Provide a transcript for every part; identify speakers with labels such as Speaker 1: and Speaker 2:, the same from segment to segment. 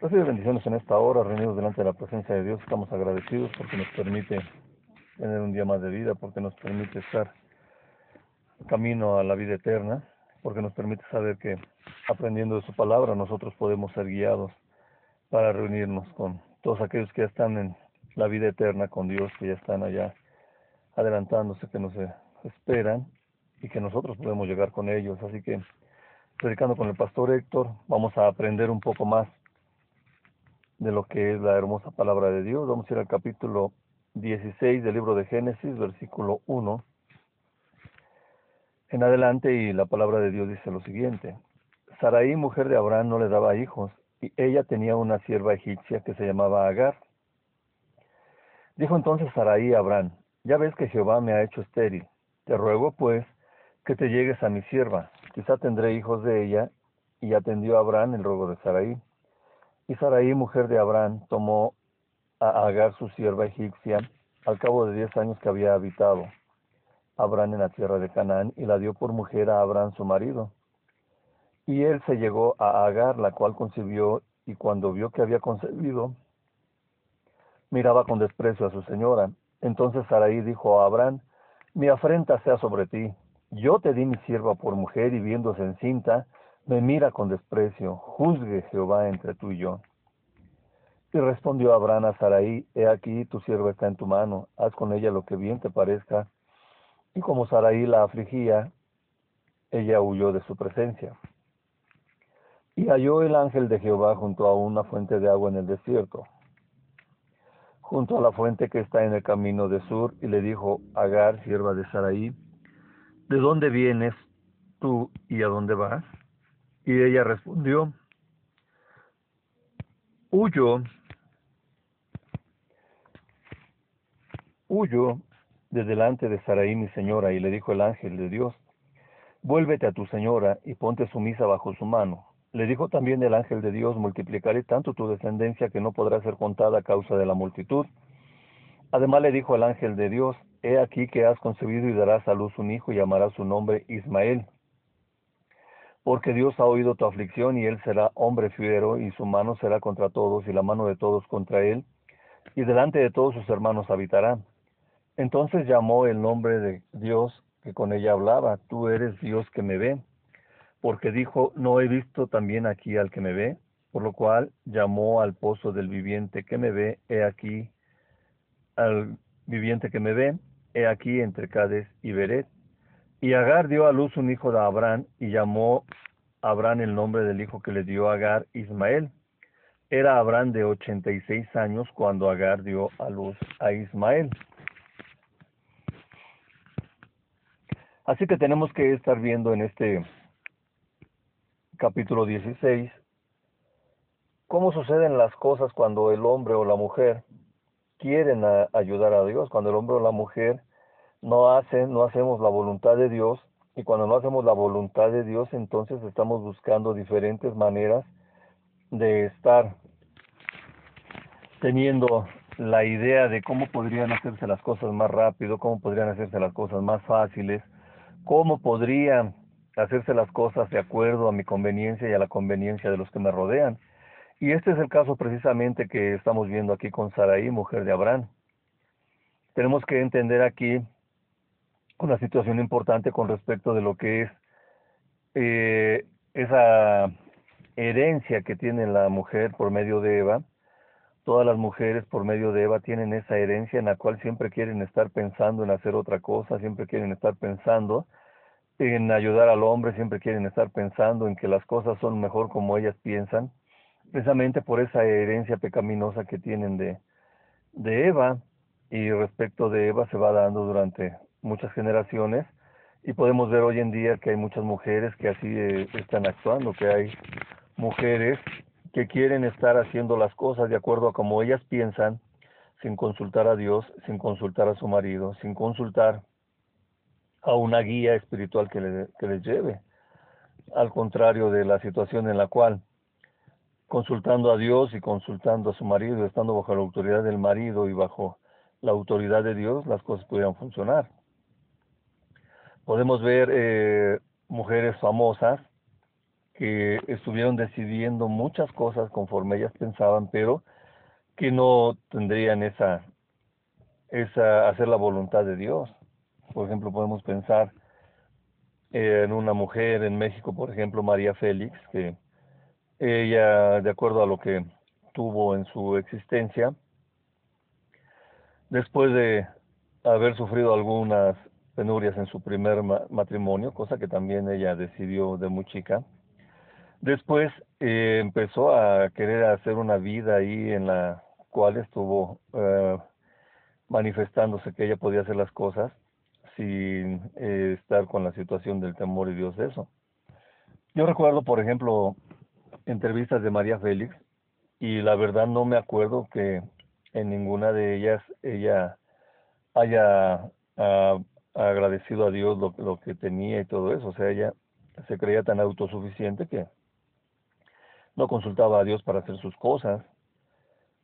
Speaker 1: Recibe bendiciones en esta hora, reunidos delante de la presencia de Dios. Estamos agradecidos porque nos permite tener un día más de vida, porque nos permite estar camino a la vida eterna, porque nos permite saber que aprendiendo de su palabra nosotros podemos ser guiados para reunirnos con todos aquellos que ya están en la vida eterna con Dios, que ya están allá adelantándose, que nos esperan y que nosotros podemos llegar con ellos. Así que, predicando con el pastor Héctor, vamos a aprender un poco más de lo que es la hermosa palabra de Dios. Vamos a ir al capítulo 16 del libro de Génesis, versículo 1 en adelante y la palabra de Dios dice lo siguiente. Saraí, mujer de Abraham, no le daba hijos y ella tenía una sierva egipcia que se llamaba Agar. Dijo entonces Saraí a Abraham, ya ves que Jehová me ha hecho estéril. Te ruego pues que te llegues a mi sierva, quizá tendré hijos de ella. Y atendió a Abraham el ruego de Saraí. Y Saraí, mujer de Abraham, tomó a Agar su sierva egipcia al cabo de diez años que había habitado Abraham en la tierra de Canaán y la dio por mujer a Abraham su marido. Y él se llegó a Agar, la cual concibió, y cuando vio que había concebido, miraba con desprecio a su señora. Entonces Saraí dijo a Abraham, mi afrenta sea sobre ti. Yo te di mi sierva por mujer y viéndose encinta, me mira con desprecio, juzgue Jehová entre tú y yo. Y respondió Abraham a Sarai, he aquí tu sierva está en tu mano, haz con ella lo que bien te parezca. Y como Sarai la afligía, ella huyó de su presencia. Y halló el ángel de Jehová junto a una fuente de agua en el desierto, junto a la fuente que está en el camino de Sur, y le dijo, Agar, sierva de Sarai, ¿de dónde vienes tú y a dónde vas? Y ella respondió, huyo, huyo de delante de Saraí mi señora, y le dijo el ángel de Dios, vuélvete a tu señora y ponte sumisa bajo su mano. Le dijo también el ángel de Dios, multiplicaré tanto tu descendencia que no podrá ser contada a causa de la multitud. Además le dijo el ángel de Dios, he aquí que has concebido y darás a luz un hijo y llamarás su nombre Ismael porque Dios ha oído tu aflicción y él será hombre fiero y su mano será contra todos y la mano de todos contra él, y delante de todos sus hermanos habitará. Entonces llamó el nombre de Dios que con ella hablaba, tú eres Dios que me ve, porque dijo, no he visto también aquí al que me ve, por lo cual llamó al pozo del viviente que me ve, he aquí al viviente que me ve, he aquí entre Cades y Beret. Y Agar dio a luz un hijo de Abraham y llamó Abraham el nombre del hijo que le dio Agar Ismael. Era Abraham de 86 años cuando Agar dio a luz a Ismael. Así que tenemos que estar viendo en este capítulo 16 cómo suceden las cosas cuando el hombre o la mujer quieren ayudar a Dios, cuando el hombre o la mujer no hacen, no hacemos la voluntad de Dios y cuando no hacemos la voluntad de Dios, entonces estamos buscando diferentes maneras de estar teniendo la idea de cómo podrían hacerse las cosas más rápido, cómo podrían hacerse las cosas más fáciles, cómo podrían hacerse las cosas de acuerdo a mi conveniencia y a la conveniencia de los que me rodean. Y este es el caso precisamente que estamos viendo aquí con Saraí, mujer de Abraham. Tenemos que entender aquí una situación importante con respecto de lo que es eh, esa herencia que tiene la mujer por medio de Eva. Todas las mujeres por medio de Eva tienen esa herencia en la cual siempre quieren estar pensando en hacer otra cosa, siempre quieren estar pensando en ayudar al hombre, siempre quieren estar pensando en que las cosas son mejor como ellas piensan, precisamente por esa herencia pecaminosa que tienen de, de Eva y respecto de Eva se va dando durante muchas generaciones y podemos ver hoy en día que hay muchas mujeres que así eh, están actuando, que hay mujeres que quieren estar haciendo las cosas de acuerdo a como ellas piensan, sin consultar a Dios, sin consultar a su marido, sin consultar a una guía espiritual que, que les lleve, al contrario de la situación en la cual consultando a Dios y consultando a su marido, estando bajo la autoridad del marido y bajo la autoridad de Dios, las cosas pudieran funcionar podemos ver eh, mujeres famosas que estuvieron decidiendo muchas cosas conforme ellas pensaban, pero que no tendrían esa, esa, hacer la voluntad de Dios. Por ejemplo, podemos pensar en una mujer en México, por ejemplo, María Félix, que ella, de acuerdo a lo que tuvo en su existencia, después de haber sufrido algunas penurias en su primer matrimonio, cosa que también ella decidió de muy chica, después eh, empezó a querer hacer una vida ahí en la cual estuvo eh, manifestándose que ella podía hacer las cosas sin eh, estar con la situación del temor y Dios de eso. Yo recuerdo, por ejemplo, entrevistas de María Félix y la verdad no me acuerdo que en ninguna de ellas ella haya ah, agradecido a Dios lo, lo, que tenía y todo eso. O sea, ella se creía tan autosuficiente que no consultaba a Dios para hacer sus cosas.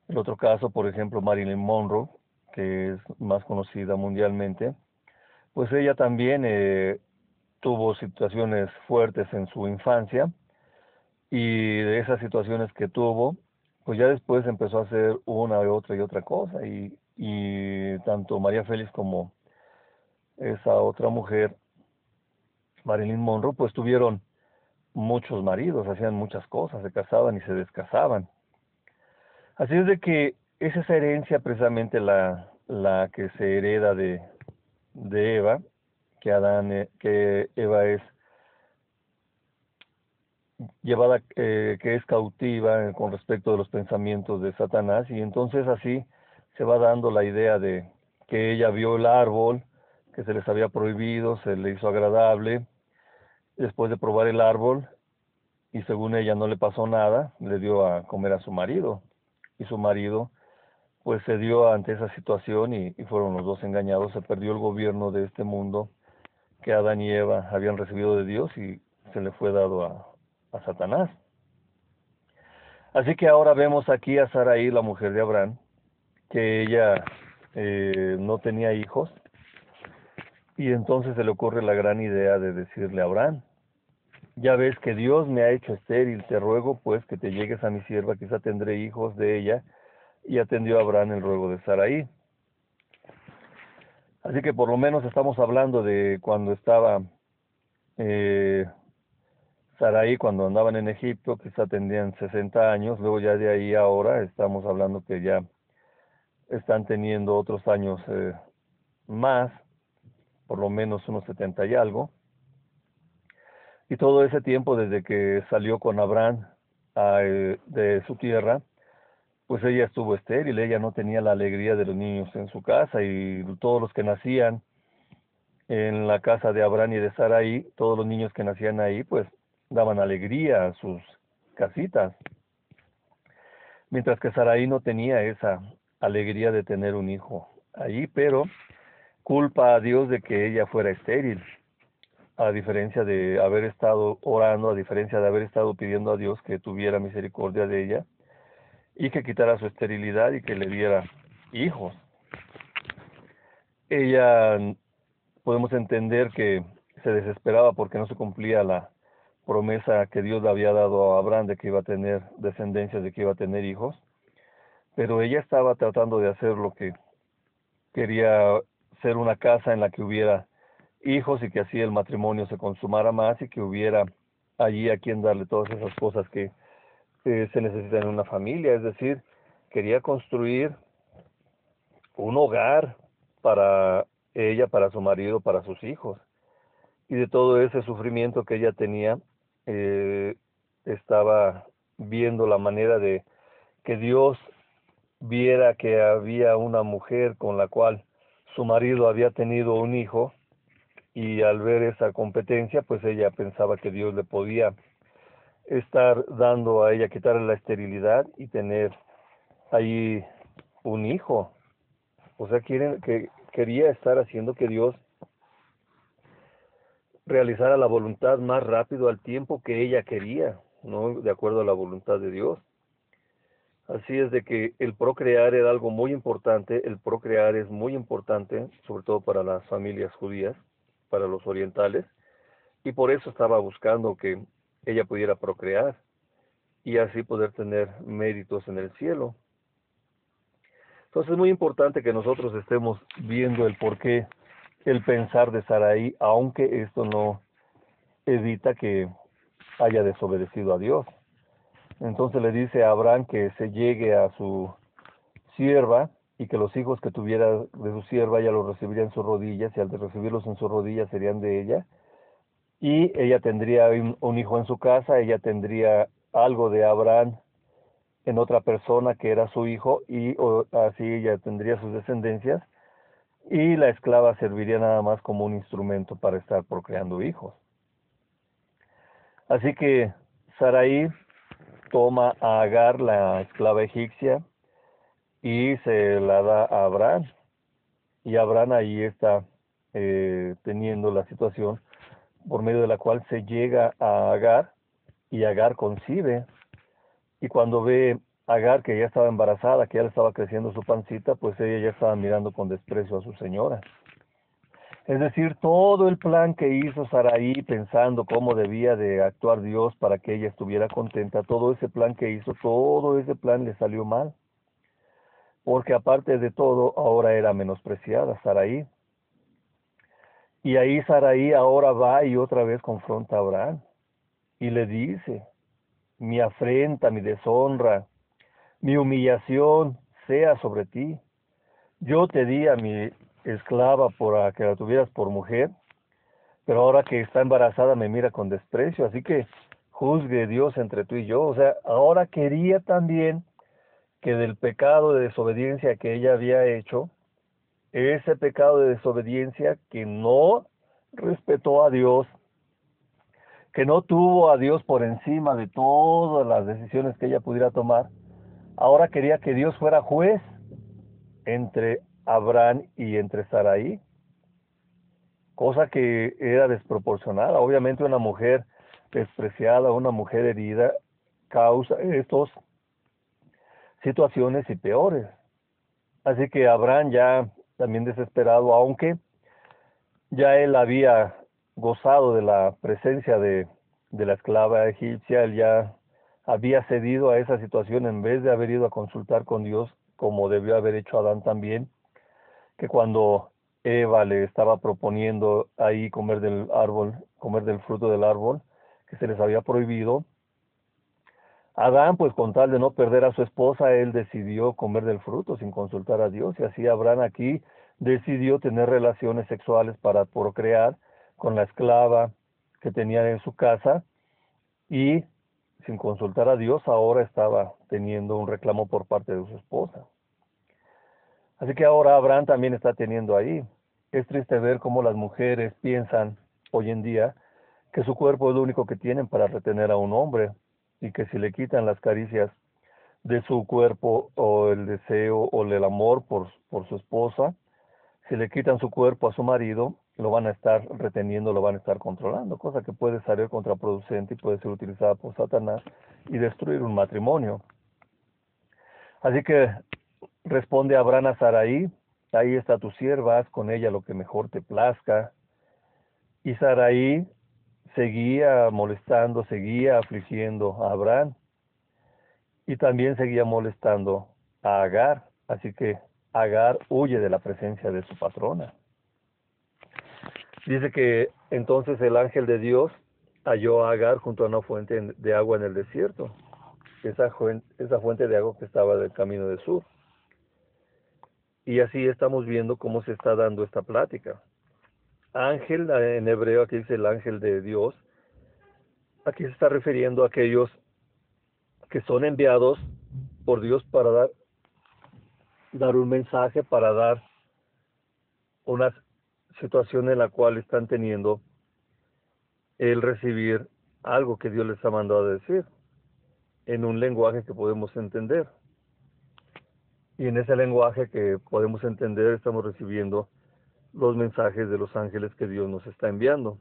Speaker 1: El otro caso, por ejemplo, Marilyn Monroe, que es más conocida mundialmente, pues ella también eh, tuvo situaciones fuertes en su infancia y de esas situaciones que tuvo, pues ya después empezó a hacer una y otra y otra cosa y, y tanto María Félix como esa otra mujer, Marilyn Monroe, pues tuvieron muchos maridos, hacían muchas cosas, se casaban y se descasaban. Así es de que es esa herencia precisamente la, la que se hereda de, de Eva, que Adán, eh, que Eva es llevada, eh, que es cautiva con respecto de los pensamientos de Satanás, y entonces así se va dando la idea de que ella vio el árbol, que se les había prohibido, se le hizo agradable, después de probar el árbol, y según ella no le pasó nada, le dio a comer a su marido, y su marido pues se dio ante esa situación y, fueron los dos engañados, se perdió el gobierno de este mundo que Adán y Eva habían recibido de Dios y se le fue dado a, Satanás. Así que ahora vemos aquí a Saraí, la mujer de Abraham, que ella eh, no tenía hijos, y entonces se le ocurre la gran idea de decirle a Abraham, ya ves que Dios me ha hecho estéril, te ruego pues que te llegues a mi sierva, quizá tendré hijos de ella, y atendió a Abraham el ruego de Saraí. Así que por lo menos estamos hablando de cuando estaba eh, Saraí, cuando andaban en Egipto, quizá tendrían 60 años, luego ya de ahí ahora estamos hablando que ya están teniendo otros años eh, más, por lo menos unos 70 y algo. Y todo ese tiempo desde que salió con Abraham eh, de su tierra, pues ella estuvo estéril, ella no tenía la alegría de los niños en su casa y todos los que nacían en la casa de Abraham y de Sarai, todos los niños que nacían ahí, pues daban alegría a sus casitas. Mientras que Sarai no tenía esa alegría de tener un hijo allí, pero culpa a Dios de que ella fuera estéril, a diferencia de haber estado orando, a diferencia de haber estado pidiendo a Dios que tuviera misericordia de ella y que quitara su esterilidad y que le diera hijos. Ella, podemos entender que se desesperaba porque no se cumplía la promesa que Dios le había dado a Abraham de que iba a tener descendencia, de que iba a tener hijos, pero ella estaba tratando de hacer lo que quería una casa en la que hubiera hijos y que así el matrimonio se consumara más y que hubiera allí a quien darle todas esas cosas que se necesita en una familia, es decir, quería construir un hogar para ella, para su marido, para sus hijos. Y de todo ese sufrimiento que ella tenía, eh, estaba viendo la manera de que Dios viera que había una mujer con la cual su marido había tenido un hijo y al ver esa competencia, pues ella pensaba que Dios le podía estar dando a ella, quitarle la esterilidad y tener ahí un hijo. O sea, quieren, que quería estar haciendo que Dios realizara la voluntad más rápido al tiempo que ella quería, no de acuerdo a la voluntad de Dios. Así es de que el procrear era algo muy importante, el procrear es muy importante, sobre todo para las familias judías, para los orientales, y por eso estaba buscando que ella pudiera procrear y así poder tener méritos en el cielo. Entonces es muy importante que nosotros estemos viendo el porqué, el pensar de Saraí, aunque esto no evita que haya desobedecido a Dios. Entonces le dice a Abraham que se llegue a su sierva y que los hijos que tuviera de su sierva ella los recibiría en sus rodillas y al recibirlos en sus rodillas serían de ella y ella tendría un, hijo en su casa, ella tendría algo de Abraham en otra persona que era su hijo y así ella tendría sus descendencias y la esclava serviría nada más como un instrumento para estar procreando hijos. Así que Sarai toma a Agar, la esclava egipcia, y se la da a Abraham. Y Abraham ahí está eh, teniendo la situación por medio de la cual se llega a Agar y Agar concibe. Y cuando ve Agar que ya estaba embarazada, que ya le estaba creciendo su pancita, pues ella ya estaba mirando con desprecio a su señora. Es decir, todo el plan que hizo Saraí pensando cómo debía de actuar Dios para que ella estuviera contenta, todo ese plan que hizo, todo ese plan le salió mal. Porque aparte de todo, ahora era menospreciada Saraí. Y ahí Saraí ahora va y otra vez confronta a Abraham y le dice, mi afrenta, mi deshonra, mi humillación sea sobre ti. Yo te di a mi esclava por que la tuvieras por mujer, pero ahora que está embarazada me mira con desprecio, así que juzgue Dios entre tú y yo. O sea, ahora quería también que del pecado de desobediencia que ella había hecho, ese pecado de desobediencia que no respetó a Dios, que no tuvo a Dios por encima de todas las decisiones que ella pudiera tomar, ahora quería que Dios fuera juez entre Abraham y entre Saraí, cosa que era desproporcionada. Obviamente una mujer despreciada, una mujer herida, causa estas situaciones y peores. Así que Abraham ya también desesperado, aunque ya él había gozado de la presencia de, de la esclava egipcia, él ya había cedido a esa situación en vez de haber ido a consultar con Dios como debió haber hecho Adán también, que cuando Eva le estaba proponiendo ahí comer del árbol, comer del fruto del árbol, que se les había prohibido, Adán, pues con tal de no perder a su esposa, él decidió comer del fruto sin consultar a Dios, y así Abraham aquí decidió tener relaciones sexuales para procrear con la esclava que tenía en su casa, y sin consultar a Dios, ahora estaba teniendo un reclamo por parte de su esposa. Así que ahora Abraham también está teniendo ahí. Es triste ver cómo las mujeres piensan hoy en día que su cuerpo es lo único que tienen para retener a un hombre y que si le quitan las caricias de su cuerpo o el deseo o el amor por, por su esposa, si le quitan su cuerpo a su marido, lo van a estar reteniendo, lo van a estar controlando, cosa que puede salir contraproducente y puede ser utilizada por Satanás y destruir un matrimonio. Así que Responde Abraham a Saraí, ahí está tu sierva, haz con ella lo que mejor te plazca. Y Saraí seguía molestando, seguía afligiendo a Abraham y también seguía molestando a Agar. Así que Agar huye de la presencia de su patrona. Dice que entonces el ángel de Dios halló a Agar junto a una fuente de agua en el desierto, esa, fuente de agua que estaba del camino del sur. Y así estamos viendo cómo se está dando esta plática. Ángel, en hebreo aquí dice el ángel de Dios, aquí se está refiriendo a aquellos que son enviados por Dios para dar, dar un mensaje, para dar una situación en la cual están teniendo el recibir algo que Dios les ha mandado a decir en un lenguaje que podemos entender. Y en ese lenguaje que podemos entender estamos recibiendo los mensajes de los ángeles que Dios nos está enviando.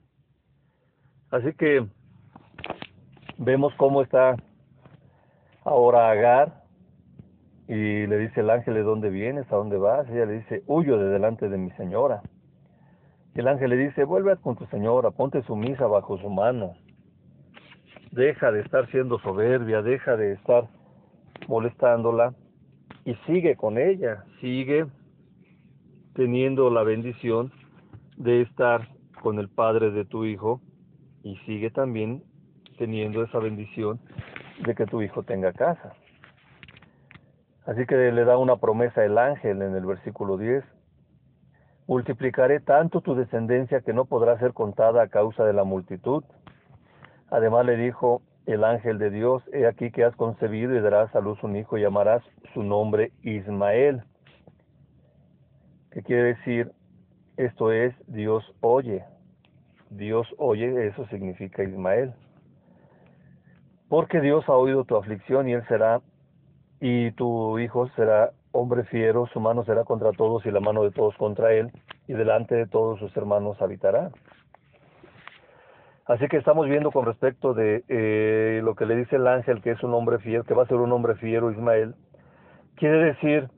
Speaker 1: Así que vemos cómo está ahora Agar y le dice el ángel de dónde vienes, a dónde vas. Ella le dice, huyo de delante de mi señora. Y el ángel le dice, vuelve con tu señora, ponte sumisa bajo su mano. deja de estar siendo soberbia, deja de estar molestándola y sigue con ella, sigue teniendo la bendición de estar con el padre de tu hijo y sigue también teniendo esa bendición de que tu hijo tenga casa. Así que le da una promesa el ángel en el versículo 10. Multiplicaré tanto tu descendencia que no podrá ser contada a causa de la multitud. Además le dijo el ángel de Dios, he aquí que has concebido y darás a luz un hijo y llamarás su nombre Ismael. ¿Qué quiere decir? Esto es Dios oye. Dios oye, eso significa Ismael. Porque Dios ha oído tu aflicción y él será, y tu hijo será hombre fiero, su mano será contra todos y la mano de todos contra él, y delante de todos sus hermanos habitará. Así que estamos viendo con respecto de eh, lo que le dice el ángel, que es un hombre fiel, que va a ser un hombre fiero Ismael, quiere decir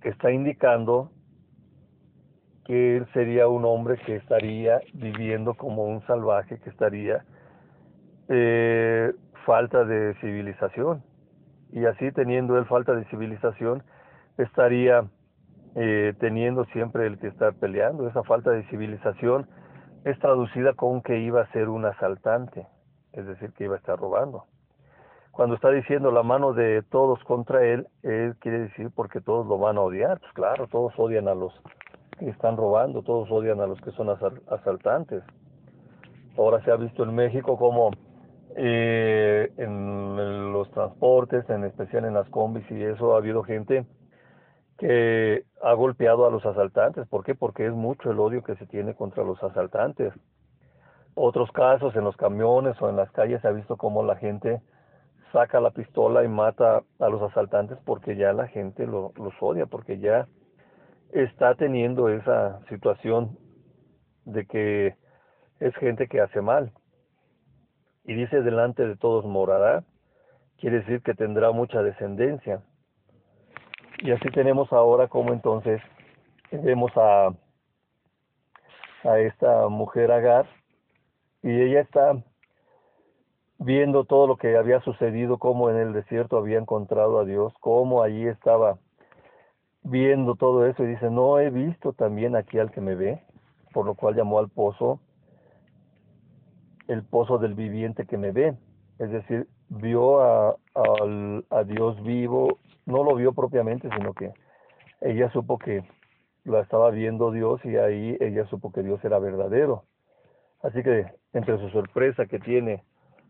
Speaker 1: que está indicando que él sería un hombre que estaría viviendo como un salvaje, que estaría eh, falta de civilización. Y así teniendo él falta de civilización, estaría eh, teniendo siempre el que estar peleando. Esa falta de civilización es traducida con que iba a ser un asaltante, es decir, que iba a estar robando. Cuando está diciendo la mano de todos contra él, él quiere decir porque todos lo van a odiar. Pues claro, todos odian a los que están robando, todos odian a los que son asaltantes. Ahora se ha visto en México como eh, en los transportes, en especial en las combis y eso, ha habido gente que ha golpeado a los asaltantes. ¿Por qué? Porque es mucho el odio que se tiene contra los asaltantes. Otros casos en los camiones o en las calles se ha visto como la gente saca la pistola y mata a los asaltantes porque ya la gente los odia, porque ya está teniendo esa situación de que es gente que hace mal. Y dice delante de todos morará, quiere decir que tendrá mucha descendencia. Y así tenemos ahora como entonces vemos a, a esta mujer Agar y ella está viendo todo lo que había sucedido, cómo en el desierto había encontrado a Dios, cómo allí estaba viendo todo eso y dice, no he visto también aquí al que me ve, por lo cual llamó al pozo el pozo del viviente que me ve. Es decir, vio a, a, Dios vivo, no lo vio propiamente, sino que ella supo que la estaba viendo Dios y ahí ella supo que Dios era verdadero. Así que entre su sorpresa que tiene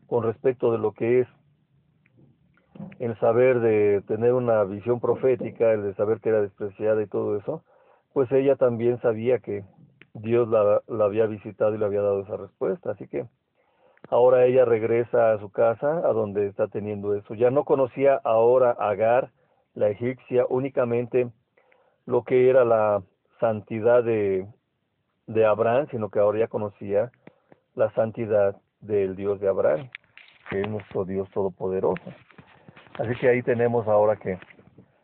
Speaker 1: con respecto de lo que es el saber de tener una visión profética, el de saber que era despreciada y todo eso, pues ella también sabía que Dios la, la había visitado y le había dado esa respuesta. Así que ahora ella regresa a su casa, a donde está teniendo eso. Ya no conocía ahora a Agar, la egipcia, únicamente lo que era la santidad de, de Abraham, sino que ahora ya conocía la santidad del Dios de Abraham, que es nuestro Dios todopoderoso. Así que ahí tenemos ahora que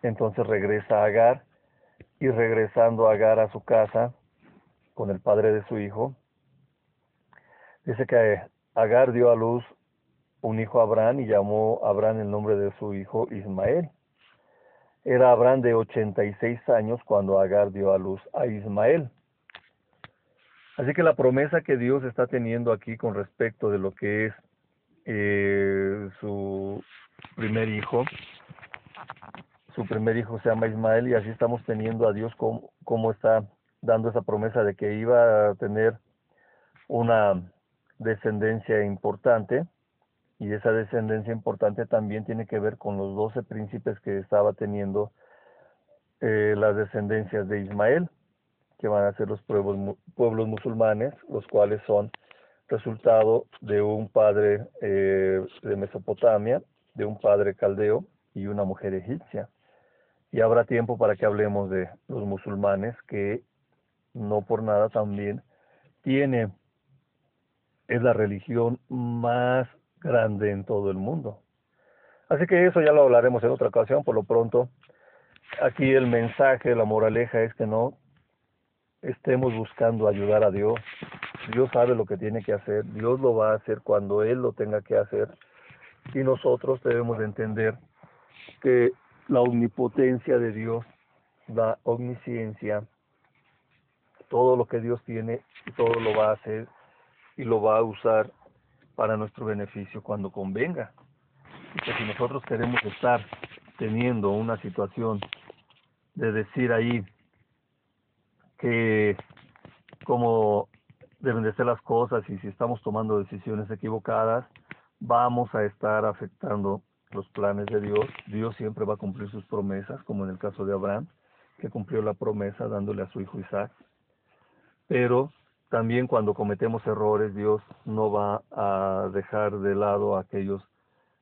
Speaker 1: entonces regresa Agar y regresando Agar a su casa con el padre de su hijo, dice que Agar dio a luz un hijo a Abraham y llamó a Abraham el nombre de su hijo Ismael. Era Abraham de 86 años cuando Agar dio a luz a Ismael. Así que la promesa que Dios está teniendo aquí con respecto de lo que es eh, su primer hijo. Su primer hijo se llama Ismael y así estamos teniendo a Dios como, como está dando esa promesa de que iba a tener una descendencia importante y esa descendencia importante también tiene que ver con los doce príncipes que estaba teniendo eh, las descendencias de Ismael, que van a ser los pueblos, pueblos musulmanes, los cuales son resultado de un padre eh, de Mesopotamia de un padre caldeo y una mujer egipcia. Y habrá tiempo para que hablemos de los musulmanes que no por nada también tiene, es la religión más grande en todo el mundo. Así que eso ya lo hablaremos en otra ocasión, por lo pronto. Aquí el mensaje, la moraleja es que no estemos buscando ayudar a Dios, Dios sabe lo que tiene que hacer, Dios lo va a hacer cuando Él lo tenga que hacer y nosotros debemos de entender que la omnipotencia de Dios, la omnisciencia, todo lo que Dios tiene, todo lo va a hacer y lo va a usar para nuestro beneficio cuando convenga. Y que si nosotros queremos estar teniendo una situación de decir ahí que como deben de ser las cosas y si estamos tomando decisiones equivocadas, vamos a estar afectando los planes de Dios. Dios siempre va a cumplir sus promesas, como en el caso de Abraham, que cumplió la promesa dándole a su hijo Isaac. Pero también cuando cometemos errores, Dios no va a dejar de lado a aquellos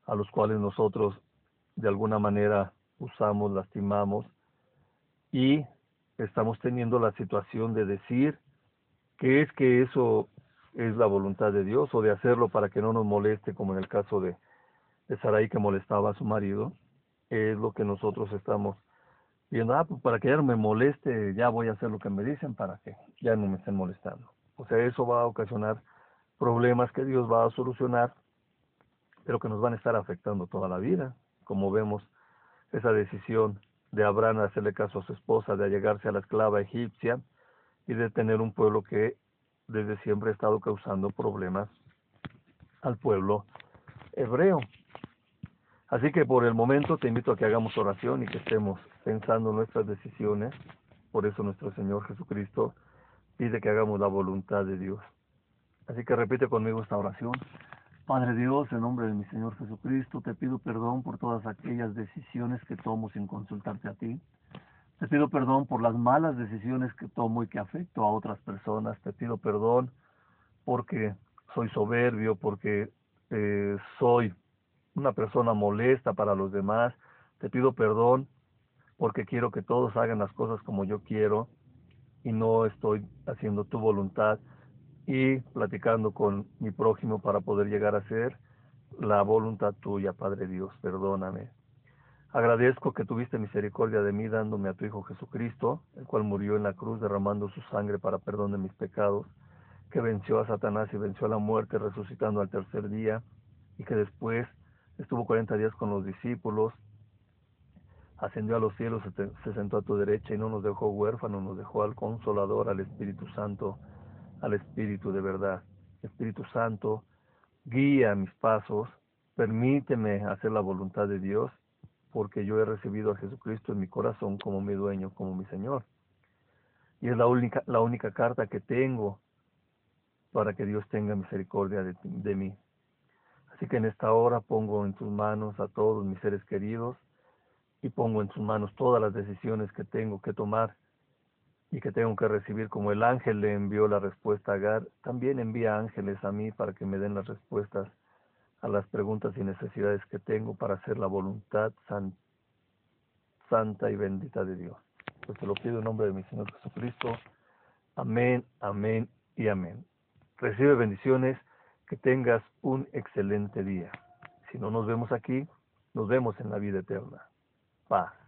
Speaker 1: a los cuales nosotros de alguna manera usamos, lastimamos y estamos teniendo la situación de decir que es que eso es la voluntad de Dios o de hacerlo para que no nos moleste, como en el caso de, de Sarai que molestaba a su marido, es lo que nosotros estamos viendo, ah, pues para que ya no me moleste, ya voy a hacer lo que me dicen para que ya no me estén molestando. O sea, eso va a ocasionar problemas que Dios va a solucionar, pero que nos van a estar afectando toda la vida, como vemos esa decisión de Abraham de hacerle caso a su esposa, de allegarse a la esclava egipcia y de tener un pueblo que desde siempre ha estado causando problemas al pueblo hebreo. Así que por el momento te invito a que hagamos oración y que estemos pensando nuestras decisiones. Por eso nuestro Señor Jesucristo pide que hagamos la voluntad de Dios. Así que repite conmigo esta oración. Padre Dios, en nombre de mi Señor Jesucristo, te pido perdón por todas aquellas decisiones que tomo sin consultarte a ti. Te pido perdón por las malas decisiones que tomo y que afecto a otras personas. Te pido perdón porque soy soberbio, porque eh, soy una persona molesta para los demás. Te pido perdón porque quiero que todos hagan las cosas como yo quiero y no estoy haciendo tu voluntad y platicando con mi prójimo para poder llegar a ser la voluntad tuya, Padre Dios. Perdóname. Agradezco que tuviste misericordia de mí dándome a tu Hijo Jesucristo, el cual murió en la cruz derramando su sangre para perdón de mis pecados, que venció a Satanás y venció a la muerte resucitando al tercer día, y que después estuvo 40 días con los discípulos, ascendió a los cielos, se sentó a tu derecha y no nos dejó huérfanos, nos dejó al Consolador, al Espíritu Santo, al Espíritu de verdad. Espíritu Santo, guía mis pasos, permíteme hacer la voluntad de Dios porque yo he recibido a Jesucristo en mi corazón como mi dueño, como mi Señor. Y es la única, la única carta que tengo para que Dios tenga misericordia de, de mí. Así que en esta hora pongo en tus manos a todos mis seres queridos y pongo en tus manos todas las decisiones que tengo que tomar y que tengo que recibir como el ángel le envió la respuesta a Agar, también envía ángeles a mí para que me den las respuestas a las preguntas y necesidades que tengo para hacer la voluntad santa y bendita de Dios. Pues te lo pido en nombre de mi Señor Jesucristo. Amén, amén y amén. Recibe bendiciones, que tengas un excelente día. Si no nos vemos aquí, nos vemos en la vida eterna. Bye.